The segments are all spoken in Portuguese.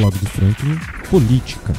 blog do Franklin, Política.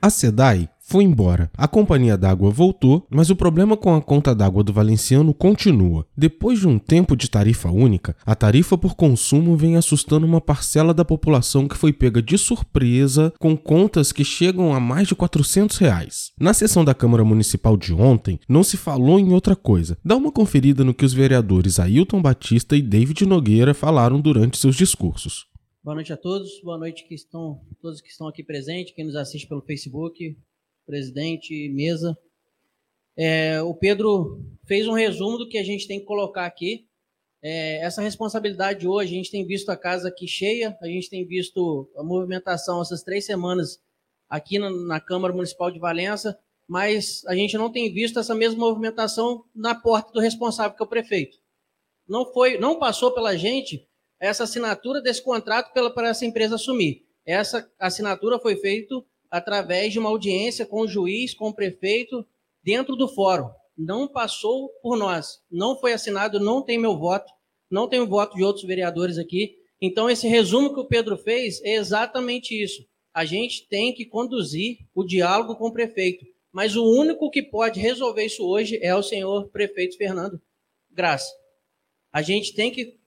A SEDAI foi embora. A companhia d'água voltou, mas o problema com a conta d'água do Valenciano continua. Depois de um tempo de tarifa única, a tarifa por consumo vem assustando uma parcela da população que foi pega de surpresa com contas que chegam a mais de 400 reais. Na sessão da Câmara Municipal de ontem, não se falou em outra coisa. Dá uma conferida no que os vereadores Ailton Batista e David Nogueira falaram durante seus discursos. Boa noite a todos, boa noite que estão todos que estão aqui presentes, quem nos assiste pelo Facebook, presidente, mesa. É, o Pedro fez um resumo do que a gente tem que colocar aqui. É, essa responsabilidade hoje, a gente tem visto a casa aqui cheia, a gente tem visto a movimentação essas três semanas aqui na, na Câmara Municipal de Valença, mas a gente não tem visto essa mesma movimentação na porta do responsável, que é o prefeito. Não foi, não passou pela gente essa assinatura desse contrato pela, para essa empresa assumir. Essa assinatura foi feita através de uma audiência com o juiz, com o prefeito, dentro do fórum. Não passou por nós, não foi assinado, não tem meu voto, não tem o voto de outros vereadores aqui. Então, esse resumo que o Pedro fez é exatamente isso. A gente tem que conduzir o diálogo com o prefeito. Mas o único que pode resolver isso hoje é o senhor prefeito Fernando Graça. A gente tem que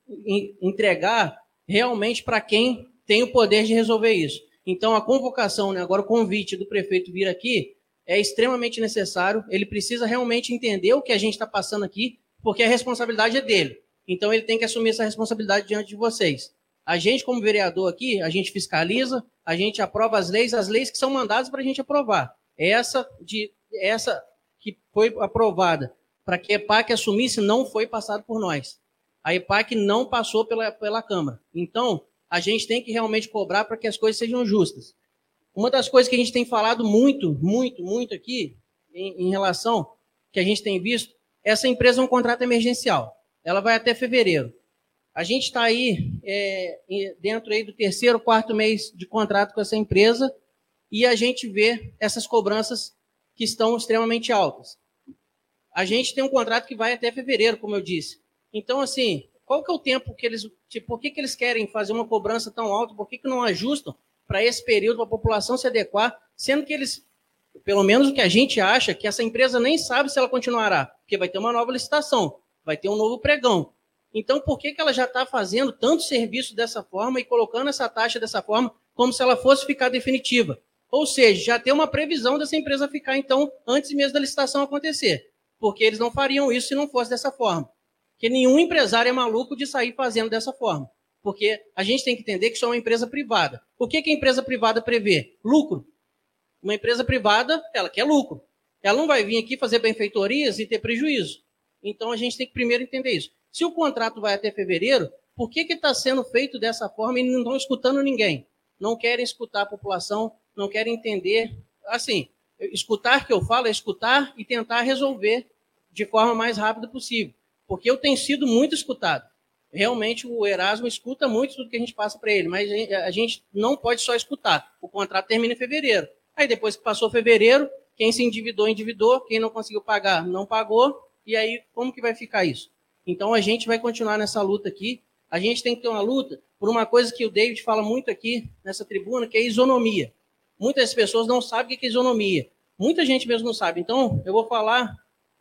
entregar realmente para quem tem o poder de resolver isso. Então, a convocação, né, agora o convite do prefeito vir aqui é extremamente necessário. Ele precisa realmente entender o que a gente está passando aqui, porque a responsabilidade é dele. Então, ele tem que assumir essa responsabilidade diante de vocês. A gente, como vereador aqui, a gente fiscaliza, a gente aprova as leis, as leis que são mandadas para a gente aprovar. Essa, de, essa que foi aprovada para que a EPAC assumisse não foi passado por nós. A EPAC não passou pela, pela Câmara. Então, a gente tem que realmente cobrar para que as coisas sejam justas. Uma das coisas que a gente tem falado muito, muito, muito aqui, em, em relação que a gente tem visto, essa empresa é um contrato emergencial. Ela vai até fevereiro. A gente está aí é, dentro aí do terceiro, quarto mês de contrato com essa empresa e a gente vê essas cobranças que estão extremamente altas. A gente tem um contrato que vai até fevereiro, como eu disse. Então, assim, qual que é o tempo que eles. Tipo, por que, que eles querem fazer uma cobrança tão alta? Por que, que não ajustam para esse período a população se adequar? Sendo que eles, pelo menos o que a gente acha, que essa empresa nem sabe se ela continuará, porque vai ter uma nova licitação, vai ter um novo pregão. Então, por que, que ela já está fazendo tanto serviço dessa forma e colocando essa taxa dessa forma, como se ela fosse ficar definitiva? Ou seja, já tem uma previsão dessa empresa ficar, então, antes mesmo da licitação acontecer. Porque eles não fariam isso se não fosse dessa forma que nenhum empresário é maluco de sair fazendo dessa forma. Porque a gente tem que entender que isso é uma empresa privada. O que, que a empresa privada prevê? Lucro. Uma empresa privada, ela quer lucro. Ela não vai vir aqui fazer benfeitorias e ter prejuízo. Então a gente tem que primeiro entender isso. Se o contrato vai até fevereiro, por que está sendo feito dessa forma e não estão escutando ninguém? Não querem escutar a população, não querem entender. Assim, escutar que eu falo é escutar e tentar resolver de forma mais rápida possível porque eu tenho sido muito escutado. Realmente o Erasmo escuta muito tudo que a gente passa para ele, mas a gente não pode só escutar. O contrato termina em fevereiro. Aí depois que passou fevereiro, quem se endividou, endividou, quem não conseguiu pagar, não pagou, e aí como que vai ficar isso? Então a gente vai continuar nessa luta aqui. A gente tem que ter uma luta por uma coisa que o David fala muito aqui nessa tribuna, que é isonomia. Muitas pessoas não sabem o que é isonomia. Muita gente mesmo não sabe. Então, eu vou falar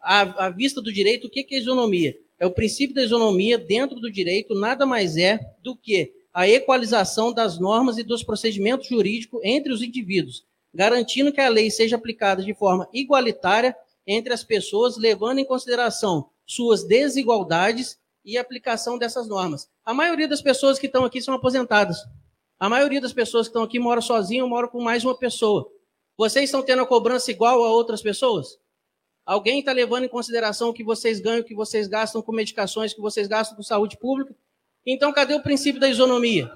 à, à vista do direito, o que é isonomia? É o princípio da isonomia dentro do direito, nada mais é do que a equalização das normas e dos procedimentos jurídicos entre os indivíduos, garantindo que a lei seja aplicada de forma igualitária entre as pessoas, levando em consideração suas desigualdades e aplicação dessas normas. A maioria das pessoas que estão aqui são aposentadas. A maioria das pessoas que estão aqui mora sozinho ou mora com mais uma pessoa. Vocês estão tendo a cobrança igual a outras pessoas? Alguém está levando em consideração o que vocês ganham, o que vocês gastam com medicações, o que vocês gastam com saúde pública? Então, cadê o princípio da isonomia?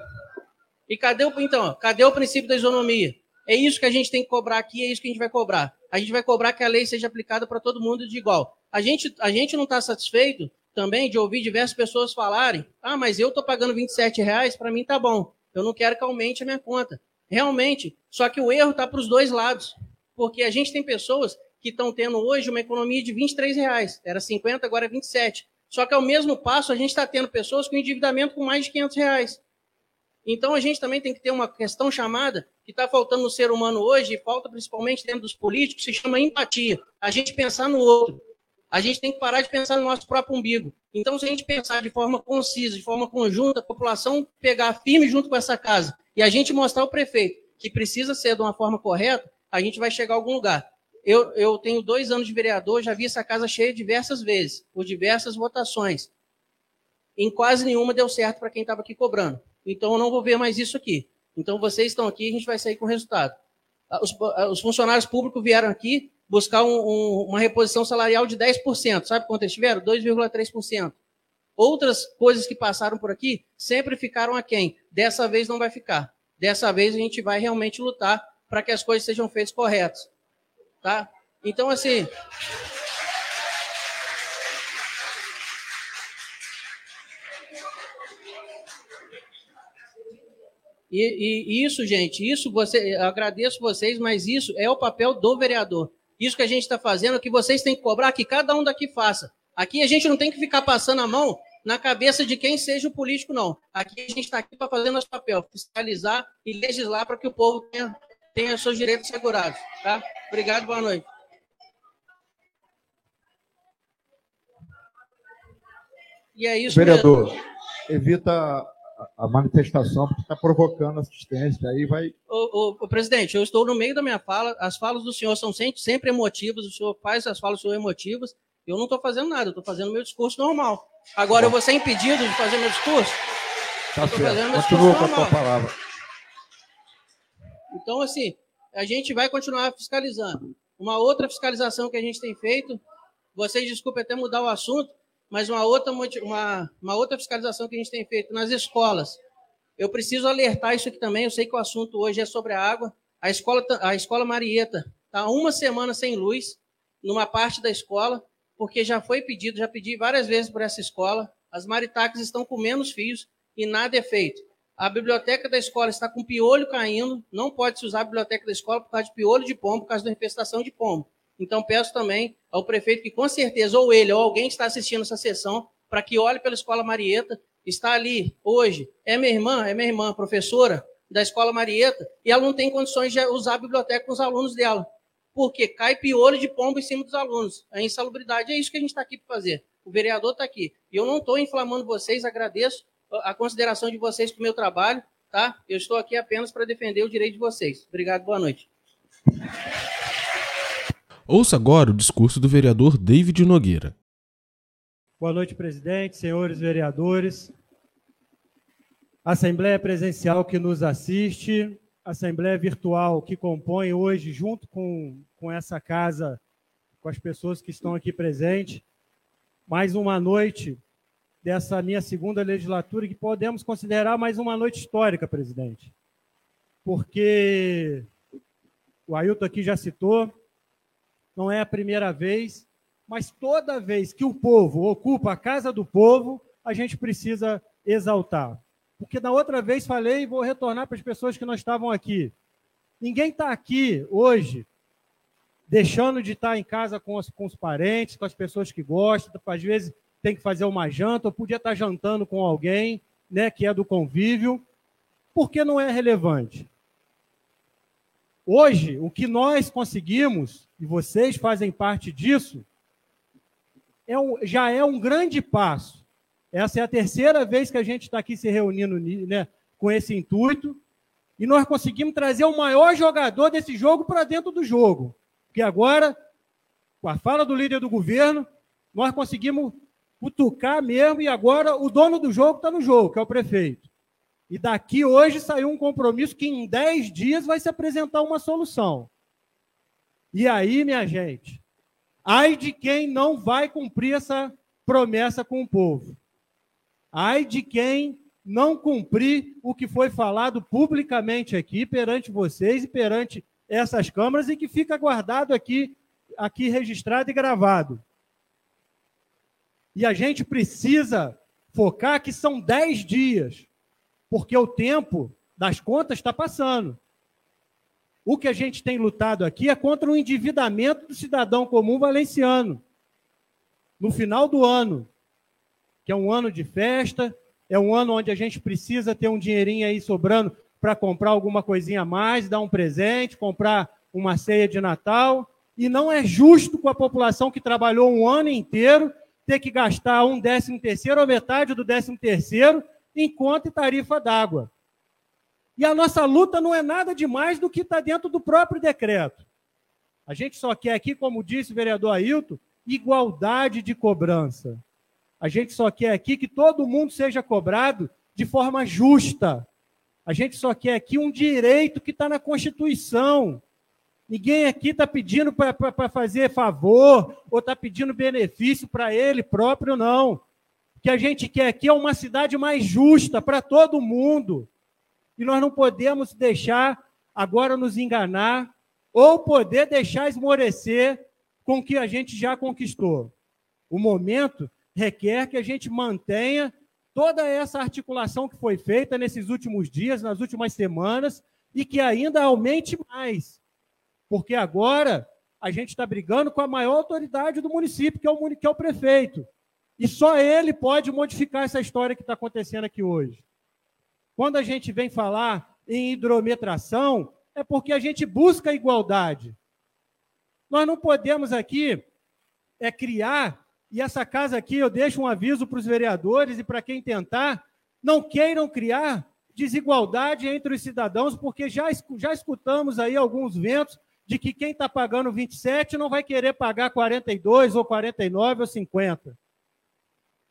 E cadê o, então, cadê o princípio da isonomia? É isso que a gente tem que cobrar aqui, é isso que a gente vai cobrar. A gente vai cobrar que a lei seja aplicada para todo mundo de igual. A gente, a gente não está satisfeito também de ouvir diversas pessoas falarem: ah, mas eu estou pagando 27 reais, para mim tá bom. Eu não quero que aumente a minha conta. realmente. Só que o erro está para os dois lados. Porque a gente tem pessoas que estão tendo hoje uma economia de 23 reais. Era 50, agora é 27. Só que ao mesmo passo, a gente está tendo pessoas com endividamento com mais de 500 reais. Então a gente também tem que ter uma questão chamada que está faltando no ser humano hoje, e falta principalmente dentro dos políticos, se chama empatia. A gente pensar no outro. A gente tem que parar de pensar no nosso próprio umbigo. Então, se a gente pensar de forma concisa, de forma conjunta, a população pegar firme junto com essa casa e a gente mostrar ao prefeito que precisa ser de uma forma correta, a gente vai chegar a algum lugar. Eu, eu tenho dois anos de vereador, já vi essa casa cheia diversas vezes, por diversas votações. Em quase nenhuma deu certo para quem estava aqui cobrando. Então, eu não vou ver mais isso aqui. Então, vocês estão aqui, a gente vai sair com resultado. Ah, os, ah, os funcionários públicos vieram aqui buscar um, um, uma reposição salarial de 10%. Sabe quanto eles tiveram? 2,3%. Outras coisas que passaram por aqui sempre ficaram aquém. Dessa vez não vai ficar. Dessa vez a gente vai realmente lutar para que as coisas sejam feitas corretas. Tá? Então, assim. E, e, isso, gente, isso você, agradeço vocês, mas isso é o papel do vereador. Isso que a gente está fazendo, que vocês têm que cobrar, que cada um daqui faça. Aqui a gente não tem que ficar passando a mão na cabeça de quem seja o político, não. Aqui a gente está aqui para fazer nosso papel, fiscalizar e legislar para que o povo tenha, tenha seus direitos segurados. Tá? Obrigado, boa noite. E é isso, Vereador, mesmo. evita a manifestação porque está provocando assistência. Aí vai. O, o, o, presidente, eu estou no meio da minha fala. As falas do senhor são sempre, sempre emotivas. O senhor faz as falas senhor emotivas. Eu não estou fazendo nada, eu estou fazendo meu discurso normal. Agora eu vou ser impedido de fazer meu discurso? Tá certo. Continua com a tua palavra. Então, assim, a gente vai continuar fiscalizando. Uma outra fiscalização que a gente tem feito, vocês desculpem até mudar o assunto, mas uma outra, uma, uma outra fiscalização que a gente tem feito nas escolas. Eu preciso alertar isso aqui também, eu sei que o assunto hoje é sobre a água. A escola, a escola Marieta está uma semana sem luz, numa parte da escola, porque já foi pedido, já pedi várias vezes por essa escola. As maritacas estão com menos fios e nada é feito. A biblioteca da escola está com piolho caindo, não pode se usar a biblioteca da escola por causa de piolho de pombo, por causa da infestação de pombo. Então, peço também ao prefeito que, com certeza, ou ele ou alguém está assistindo essa sessão, para que olhe pela Escola Marieta, está ali hoje, é minha irmã, é minha irmã, professora da Escola Marieta, e ela não tem condições de usar a biblioteca com os alunos dela, porque cai piolho de pombo em cima dos alunos. A insalubridade é isso que a gente está aqui para fazer. O vereador está aqui. E eu não estou inflamando vocês, agradeço a consideração de vocês com o meu trabalho, tá? Eu estou aqui apenas para defender o direito de vocês. Obrigado, boa noite. Ouça agora o discurso do vereador David Nogueira. Boa noite, presidente, senhores vereadores, Assembleia presencial que nos assiste, Assembleia virtual que compõe hoje, junto com, com essa casa, com as pessoas que estão aqui presentes, mais uma noite dessa minha segunda legislatura, que podemos considerar mais uma noite histórica, presidente. Porque o Ailton aqui já citou, não é a primeira vez, mas toda vez que o povo ocupa a casa do povo, a gente precisa exaltar. Porque na outra vez falei e vou retornar para as pessoas que não estavam aqui. Ninguém está aqui hoje deixando de estar em casa com os, com os parentes, com as pessoas que gostam, às vezes tem que fazer uma janta, ou podia estar jantando com alguém, né, que é do convívio, porque não é relevante. Hoje, o que nós conseguimos e vocês fazem parte disso, é um, já é um grande passo. Essa é a terceira vez que a gente está aqui se reunindo né, com esse intuito, e nós conseguimos trazer o maior jogador desse jogo para dentro do jogo. Porque agora, com a fala do líder do governo, nós conseguimos cutucar mesmo, e agora o dono do jogo está no jogo, que é o prefeito. E daqui hoje saiu um compromisso que em 10 dias vai se apresentar uma solução. E aí, minha gente, ai de quem não vai cumprir essa promessa com o povo. Ai de quem não cumprir o que foi falado publicamente aqui perante vocês e perante essas câmaras e que fica guardado aqui, aqui registrado e gravado. E a gente precisa focar que são dez dias, porque o tempo das contas está passando. O que a gente tem lutado aqui é contra o endividamento do cidadão comum valenciano. No final do ano, que é um ano de festa, é um ano onde a gente precisa ter um dinheirinho aí sobrando para comprar alguma coisinha a mais, dar um presente, comprar uma ceia de Natal. E não é justo com a população que trabalhou um ano inteiro ter que gastar um décimo terceiro ou metade do décimo terceiro em conta e tarifa d'água. E a nossa luta não é nada demais do que está dentro do próprio decreto. A gente só quer aqui, como disse o vereador Ailton, igualdade de cobrança. A gente só quer aqui que todo mundo seja cobrado de forma justa. A gente só quer aqui um direito que está na Constituição. Ninguém aqui está pedindo para fazer favor ou está pedindo benefício para ele próprio, não. O que a gente quer aqui é uma cidade mais justa para todo mundo. E nós não podemos deixar agora nos enganar ou poder deixar esmorecer com o que a gente já conquistou. O momento requer que a gente mantenha toda essa articulação que foi feita nesses últimos dias, nas últimas semanas, e que ainda aumente mais. Porque agora a gente está brigando com a maior autoridade do município, que é o, que é o prefeito. E só ele pode modificar essa história que está acontecendo aqui hoje. Quando a gente vem falar em hidrometração, é porque a gente busca igualdade. Nós não podemos aqui é criar, e essa casa aqui eu deixo um aviso para os vereadores e para quem tentar, não queiram criar desigualdade entre os cidadãos, porque já, já escutamos aí alguns ventos de que quem está pagando 27 não vai querer pagar 42 ou 49 ou 50.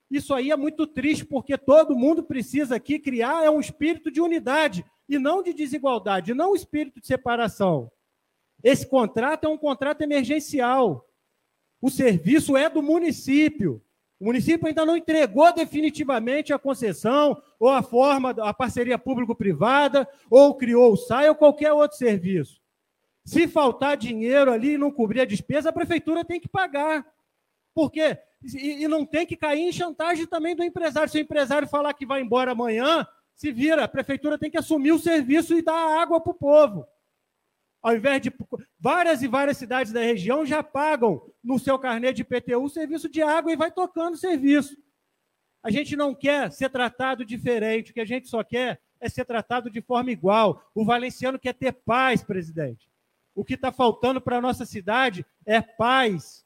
Isso aí é muito triste, porque todo mundo precisa aqui criar é um espírito de unidade e não de desigualdade, não um espírito de separação. Esse contrato é um contrato emergencial. O serviço é do município. O município ainda não entregou definitivamente a concessão, ou a forma, a parceria público-privada, ou criou o SAI, ou qualquer outro serviço. Se faltar dinheiro ali e não cobrir a despesa, a prefeitura tem que pagar. Por quê? E, e, não tem que cair em chantagem também do empresário. Se o empresário falar que vai embora amanhã, se vira, a prefeitura tem que assumir o serviço e dar água para o povo. Ao invés de. Várias e várias cidades da região já pagam no seu carnê de IPTU o serviço de água e vai tocando o serviço. A gente não quer ser tratado diferente, o que a gente só quer é ser tratado de forma igual. O valenciano quer ter paz, presidente. O que está faltando para a nossa cidade é paz.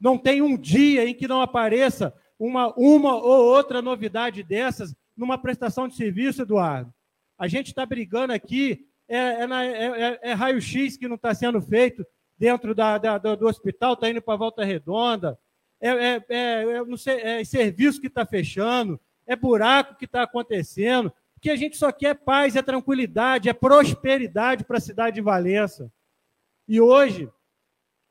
Não tem um dia em que não apareça uma, uma ou outra novidade dessas numa prestação de serviço, Eduardo. A gente está brigando aqui, é, é, é, é, é raio-x que não está sendo feito dentro da, da, do hospital, está indo para volta redonda, é, é, é, sei, é serviço que está fechando, é buraco que está acontecendo, que a gente só quer paz, é tranquilidade, é prosperidade para a cidade de Valença. E hoje,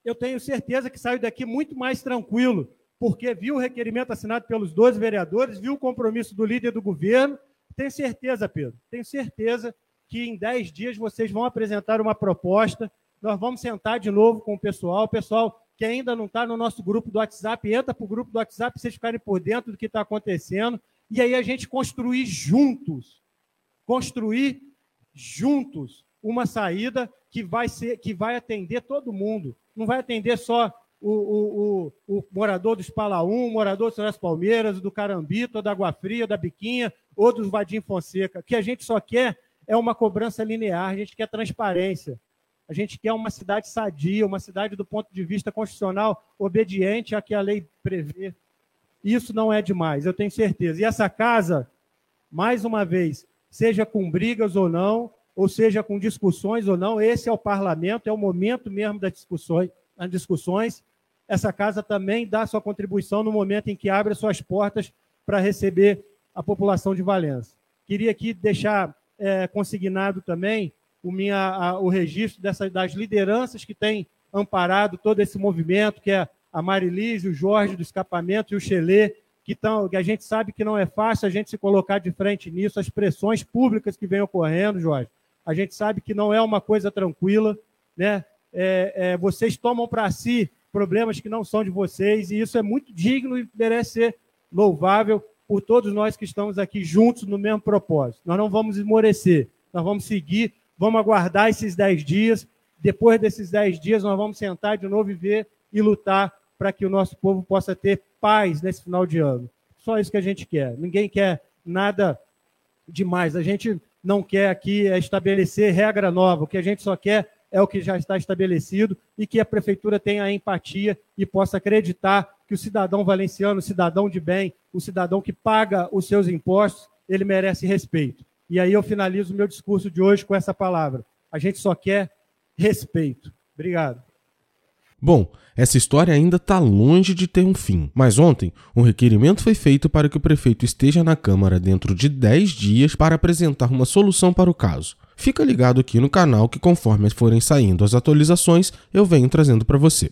eu tenho certeza que saio daqui muito mais tranquilo, porque viu o requerimento assinado pelos 12 vereadores, viu o compromisso do líder do governo. Tenho certeza, Pedro, tenho certeza que em 10 dias vocês vão apresentar uma proposta. Nós vamos sentar de novo com o pessoal. O pessoal que ainda não está no nosso grupo do WhatsApp, entra para o grupo do WhatsApp, vocês ficarem por dentro do que está acontecendo. E aí a gente construir juntos, construir juntos uma saída que vai ser, que vai atender todo mundo não vai atender só o, o, o, o morador do Espalaum, o morador do das Palmeiras, do Carambito, da Água Fria, da Biquinha, ou dos Vadim Fonseca. O que a gente só quer é uma cobrança linear, a gente quer transparência. A gente quer uma cidade sadia, uma cidade do ponto de vista constitucional obediente a que a lei prevê. Isso não é demais, eu tenho certeza. E essa casa, mais uma vez, seja com brigas ou não, ou seja com discussões ou não, esse é o parlamento, é o momento mesmo das discussões. Das discussões. Essa casa também dá sua contribuição no momento em que abre suas portas para receber a população de Valença. Queria aqui deixar é, consignado também o, minha, a, o registro dessa, das lideranças que têm amparado todo esse movimento, que é a Marilise, o Jorge do escapamento e o Chelê, que, tão, que a gente sabe que não é fácil a gente se colocar de frente nisso, as pressões públicas que vêm ocorrendo, Jorge, a gente sabe que não é uma coisa tranquila, né? É, é, vocês tomam para si problemas que não são de vocês, e isso é muito digno e merece ser louvável por todos nós que estamos aqui juntos no mesmo propósito. Nós não vamos esmorecer, nós vamos seguir vamos aguardar esses 10 dias. Depois desses 10 dias, nós vamos sentar de novo e ver e lutar para que o nosso povo possa ter paz nesse final de ano. Só isso que a gente quer. Ninguém quer nada demais. A gente não quer aqui estabelecer regra nova. O que a gente só quer é o que já está estabelecido e que a prefeitura tenha a empatia e possa acreditar que o cidadão valenciano, o cidadão de bem, o cidadão que paga os seus impostos, ele merece respeito. E aí eu finalizo o meu discurso de hoje com essa palavra. A gente só quer respeito. Obrigado. Bom, essa história ainda está longe de ter um fim, mas ontem um requerimento foi feito para que o prefeito esteja na Câmara dentro de 10 dias para apresentar uma solução para o caso. Fica ligado aqui no canal que conforme forem saindo as atualizações, eu venho trazendo para você.